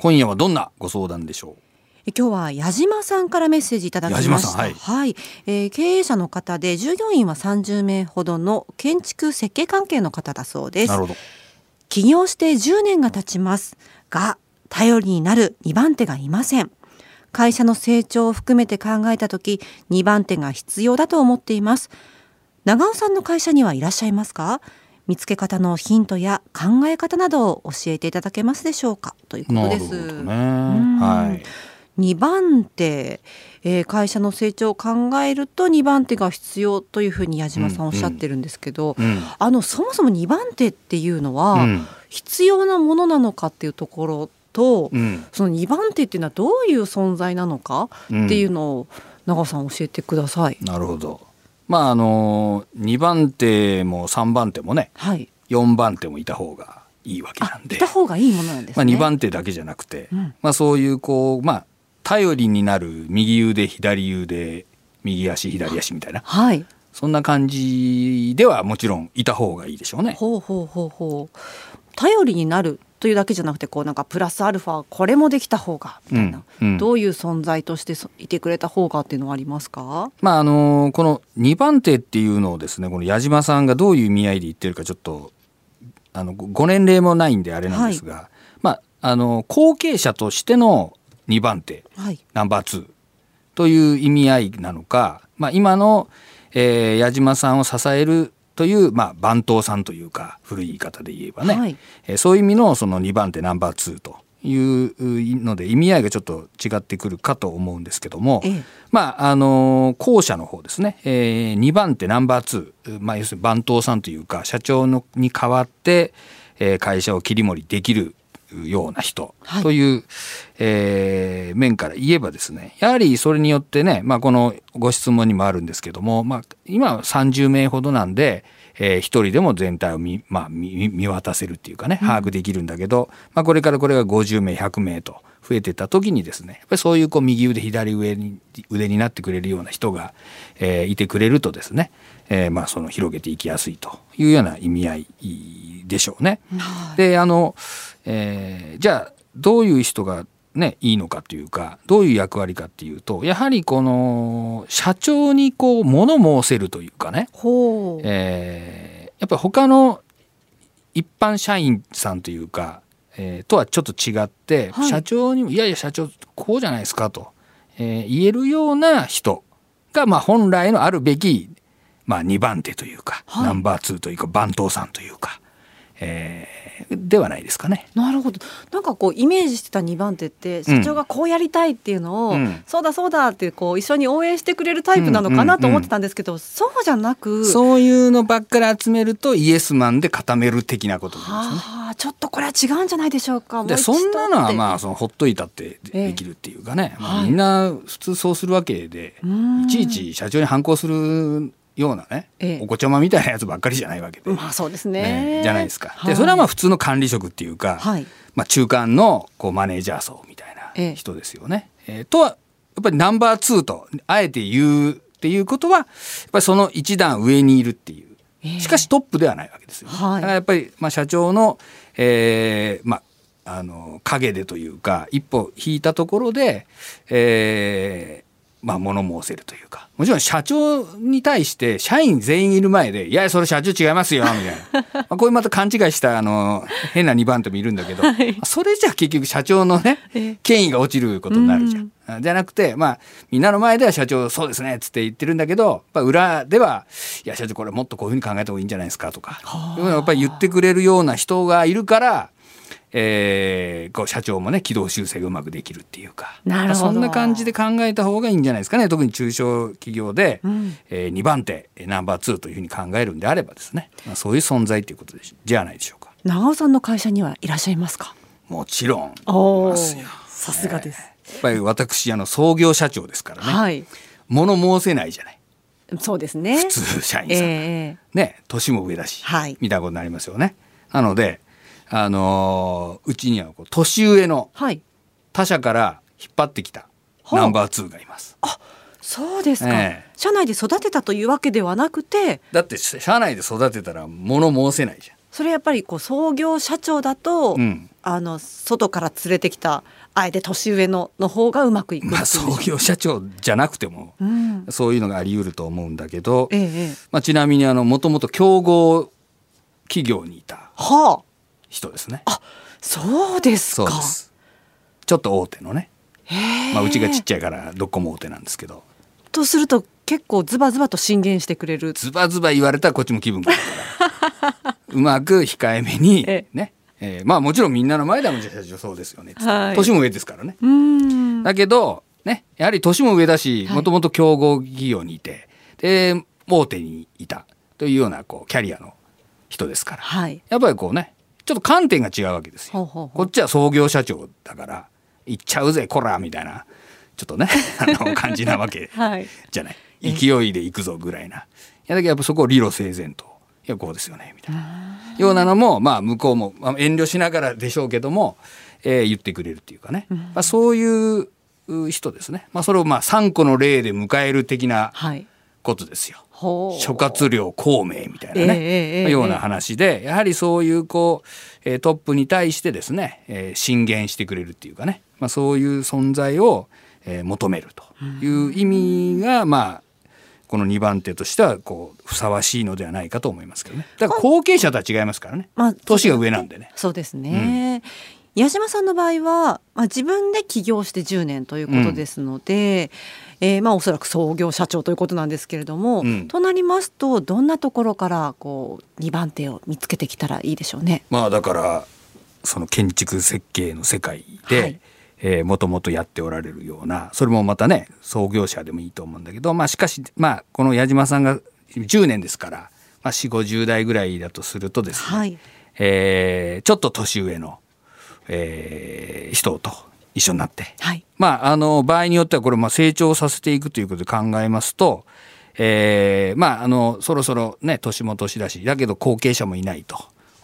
今夜はどんなご相談でしょう？今日は矢島さんからメッセージいただきました。はい、はい、えー、経営者の方で従業員は30名ほどの建築設計関係の方だそうです。なるほど。起業して10年が経ちますが頼りになる2番手がいません。会社の成長を含めて考えた時2番手が必要だと思っています。長尾さんの会社にはいらっしゃいますか？見つけ方のヒントや考え方などを教えていただけますでしょうか？ということです。ね、はい。2番手、えー、会社の成長を考えると2番手が必要というふうに矢島さんおっしゃってるんですけど、うん。うん、あのそもそも2番手っていうのは必要なものなのかっていうところと、うん、その2番手っていうのはどういう存在なのかっていうのを長尾さん教えてください。なるほどまああの2番手も3番手もね、はい、4番手もいた方がいいわけなんで。いた方がいいものなんですね、まあ、2番手だけじゃなくて、うん、まあ、そういうこうまあ頼りになる右腕左腕右足左足みたいな、はい、そんな感じではもちろんいた方がいいでしょうね。ほうほうほうほう。頼りになるというだけじゃなくてこうなんかプラスアルファこれもできた方がみたいな、うんうん、どういう存在としていてくれた方がっていうのはありますか、まああのこの2番手っていうのをですねこの矢島さんがどういう意味合いで言ってるかちょっとあのご年齢もないんであれなんですが、はい、まああの後継者としての2番手、はい、ナンバー2という意味合いなのか、まあ、今の、えー、矢島さんを支えるという、まあ、番頭さんというか古い言い方で言えばね、はい、えー、そういう意味のその2番手ナンバー2というので意味合いがちょっと違ってくるかと思うんですけども、ええ、まああの後者の方ですね、えー、2番手ナンバー2、まあ、要するに番頭さんというか社長のに代わって、えー、会社を切り盛りできるような人という、はい、えー、面から言えばですねやはりそれによってね、まあ、このご質問にもあるんですけども、まあ、今は30名ほどなんで、えー、1人でも全体を見,、まあ、見見渡せるっていうかね把握できるんだけど、うん、まあ、これからこれが50名100名と増えてった時にですねやっぱりそういうこう右腕左上に腕になってくれるような人が、えー、いてくれるとですね、えー、まあその広げていきやすいというような意味合いでしょうね。はい、であのえー、じゃあどういう人がね、いいのかというかどういう役割かっていうとやはりこの社長にこう物申せるというかね、えー、やっぱり他の一般社員さんというか、えー、とはちょっと違って、はい、社長にも「いやいや社長こうじゃないですか」と、えー、言えるような人が、まあ、本来のあるべき、まあ、2番手というか、はい、ナンバー2というか番頭さんというか。えー、ではないですかね。なるほど。なんかこうイメージしてた2番手って社長がこうやりたいっていうのを、うん、そうだそうだってこう一緒に応援してくれるタイプなのかなと思ってたんですけど、うんうんうん、そうじゃなくそういうのばっかり集めるとイエスマンで固める的なことなんですね。ちょっとこれは違うんじゃないでしょうか。でそんなのはまあそのほっといたってできるっていうかね、えー、まあ、みんな普通そうするわけで、はい、いちいち社長に反抗するようなね、ええ、お子ちゃまみたいなやつばっかりじゃないわけで、まあそうですね、ね、じゃないですか。でそれはまあ普通の管理職っていうか、はい、まあ、中間のこうマネージャー層みたいな人ですよね。ええー、とはやっぱりナンバー2とあえて言うっていうことはやっぱりその一段上にいるっていう。しかしトップではないわけですよ、ね、はい、だからやっぱりまあ社長の、えー、まああの陰でというか一歩引いたところで、えー、まあ、物申せるというか。もちろん社長に対して社員全員いる前で「いやそれ社長違いますよ」みたいな。まあこういうまた勘違いしたあの変な2番手もいるんだけど、はい、それじゃ結局社長のね権威が落ちることになるじゃん。じゃなくてまあみんなの前では社長そうですねっつって言ってるんだけどやっぱ裏では「いや社長これもっとこういうふうに考えた方がいいんじゃないですか」とか。やっぱり言ってくれるような人がいるからえー、こう社長もね軌道修正がうまくできるっていうか。そんな感じで考えた方がいいんじゃないですかね。特に中小企業で、うん、えー、2番手ナンバー2というふうに考えるんであればですね、まあ、そういう存在ということでじゃないでしょうか。長尾さんの会社にはいらっしゃいますか？もちろんさすがです、えー、やっぱり私あの創業社長ですからね、はい、物申せないじゃない。そうですね。普通社員さん、えー、ね年も上だし、はい、みたいなことになりますよね。なのであのー、うちにはこう年上の他社から引っ張ってきたナンバー2がいます。あそうですか、えー、社内で育てたというわけではなくて。だって社内で育てたら物申せないじゃん。それやっぱりこう創業社長だと、うん。あの外から連れてきたあえて年上のの方がうまくいくまあ創業社長じゃなくてもうん、そういうのがあり得ると思うんだけど、ええええ。まあ、ちなみにあのもともと競合企業にいたはあ人ですね。そうですか。ちょっと大手のね、まあ、うちがちっちゃいからどこも大手なんですけど。とすると結構ズバズバと進言してくれる。ズバズバ言われたらこっちも気分くるから。うまく控えめにえね、えーまあもちろんみんなの前ではもちろん社長そうですよね、はい。年も上ですからね。だけどねやはり年も上だしはい。もともと競合企業にいてで大手にいたというようなこうキャリアの人ですから。はい。やっぱりこうねちょっと観点が違うわけですよ。こっちは創業社長だから行っちゃうぜこらみたいなちょっとね あの感じなわけはい。じゃない。勢いで行くぞぐらいな。いやだけどやっぱそこを理路整然と。いやこうですよねみたいな。ようなのもまあ向こうもまあ遠慮しながらでしょうけども、えー言ってくれるっていうかね、まあ、そういうう人ですね、まあ、それをまあ3個の例で迎える的なはい。ことですよ。ほう諸葛亮孔明みたいなね、ええええような話でやはりそういうこう、えートップに対してですね、えー進言してくれるっていうかね、まあ、そういう存在を、えー求めるという意味が、まあこの2番手としてはこうふさわしいのではないかと思いますけどね。だから後継者とは違いますからね、まあ年が上なんでね。そうですね、矢島さんの場合は、まあ、自分で起業して10年ということですので、えーまあ、おそらく創業社長ということなんですけれども、うん。となりますとどんなところからこう2番手を見つけてきたらいいでしょうね？まあだからその建築設計の世界で、はい。えーもともとやっておられるようなそれもまたね創業者でもいいと思うんだけどまあしかしまあこの矢島さんが10年ですから、まあ、4 5 0代ぐらいだとするとですね、はい。えーちょっと年上の、えー人と一緒になって。はい。まあ、あの場合によってはこれまあ成長させていくということで考えますと、えーまああのそろそろね年も年だしだけど後継者もいないと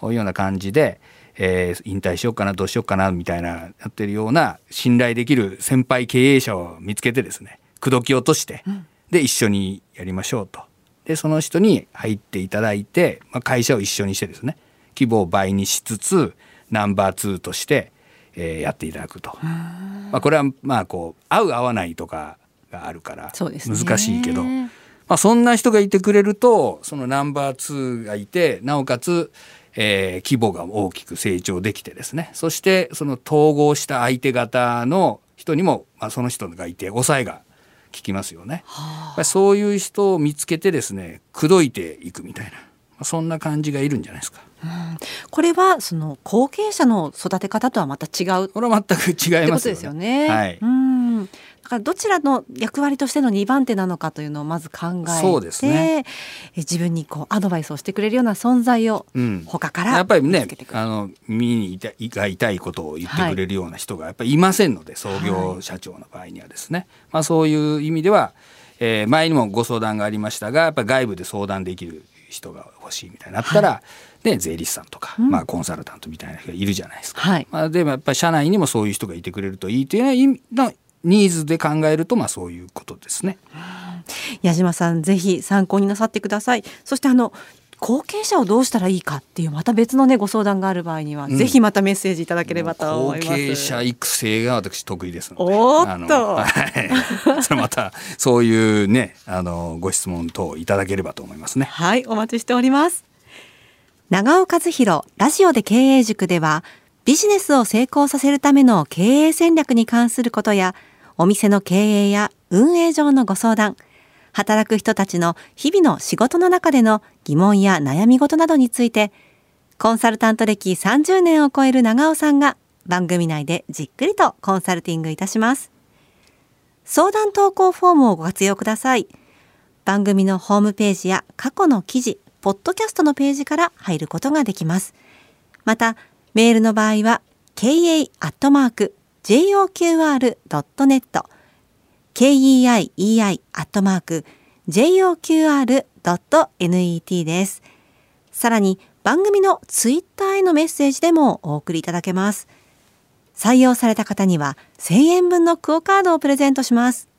いうような感じで、えー引退しようかなどうしようかなみたいなやってるような信頼できる先輩経営者を見つけてですね口説き落として、で一緒にやりましょうと。でその人に入っていただいて、まあ、会社を一緒にしてですね規模を倍にしつつナンバー2として、えーやっていただくと。まあ、これはまあこう合う合わないとかがあるから難しいけど、まあ、そんな人がいてくれるとそのナンバー2がいてなおかつ、えー規模が大きく成長できてですね。そしてその統合した相手方の人にも、まあ、その人がいて抑えが効きますよね。やっぱりそういう人を見つけてですね口説いていくみたいな、まあ、そんな感じがいるんじゃないですか。これはその後継者の育て方とはまた違う。これは全く違いますよね。はい。うん。だからどちらの役割としての2番手なのかというのをまず考えて、そうですね。え自分にこうアドバイスをしてくれるような存在をうん。他からやっぱりねあの耳に痛いが痛いことを言ってくれるような人がやっぱりいませんので、創業社長の場合にはですね、まあ、そういう意味では、えー前にもご相談がありましたがやっぱり外部で相談できる人が欲しいみたいになったら、で税理士さんとか、まあ、コンサルタントみたいな人がいるじゃないですか。はい。まあ、でもやっぱり社内にもそういう人がいてくれるといいというのニーズで考えるとまあそういうことですね。矢島さんぜひ参考になさってください。そしてあの後継者をどうしたらいいかっていうまた別のねご相談がある場合には、ん。ぜひまたメッセージいただければと後思います。継者育成が私得意です。のでおーっと。はい。それまたそういうねあのご質問等いただければと思いますね。はい、お待ちしております。長尾和弘ラジオで経営塾では、ビジネスを成功させるための経営戦略に関することや、お店の経営や運営上のご相談、働く人たちの日々の仕事の中での疑問や悩み事などについて、コンサルタント歴30年を超える長尾さんが番組内でじっくりとコンサルティングいたします。相談投稿フォームをご活用ください。番組のホームページや過去の記事、ポッドキャストのページから入ることができます。また、メールの場合は、kei.joqr.net、keiei.joqr.net です。さらに、番組のツイッターへのメッセージでもお送りいただけます。採用された方には1000円分のクオカードをプレゼントします。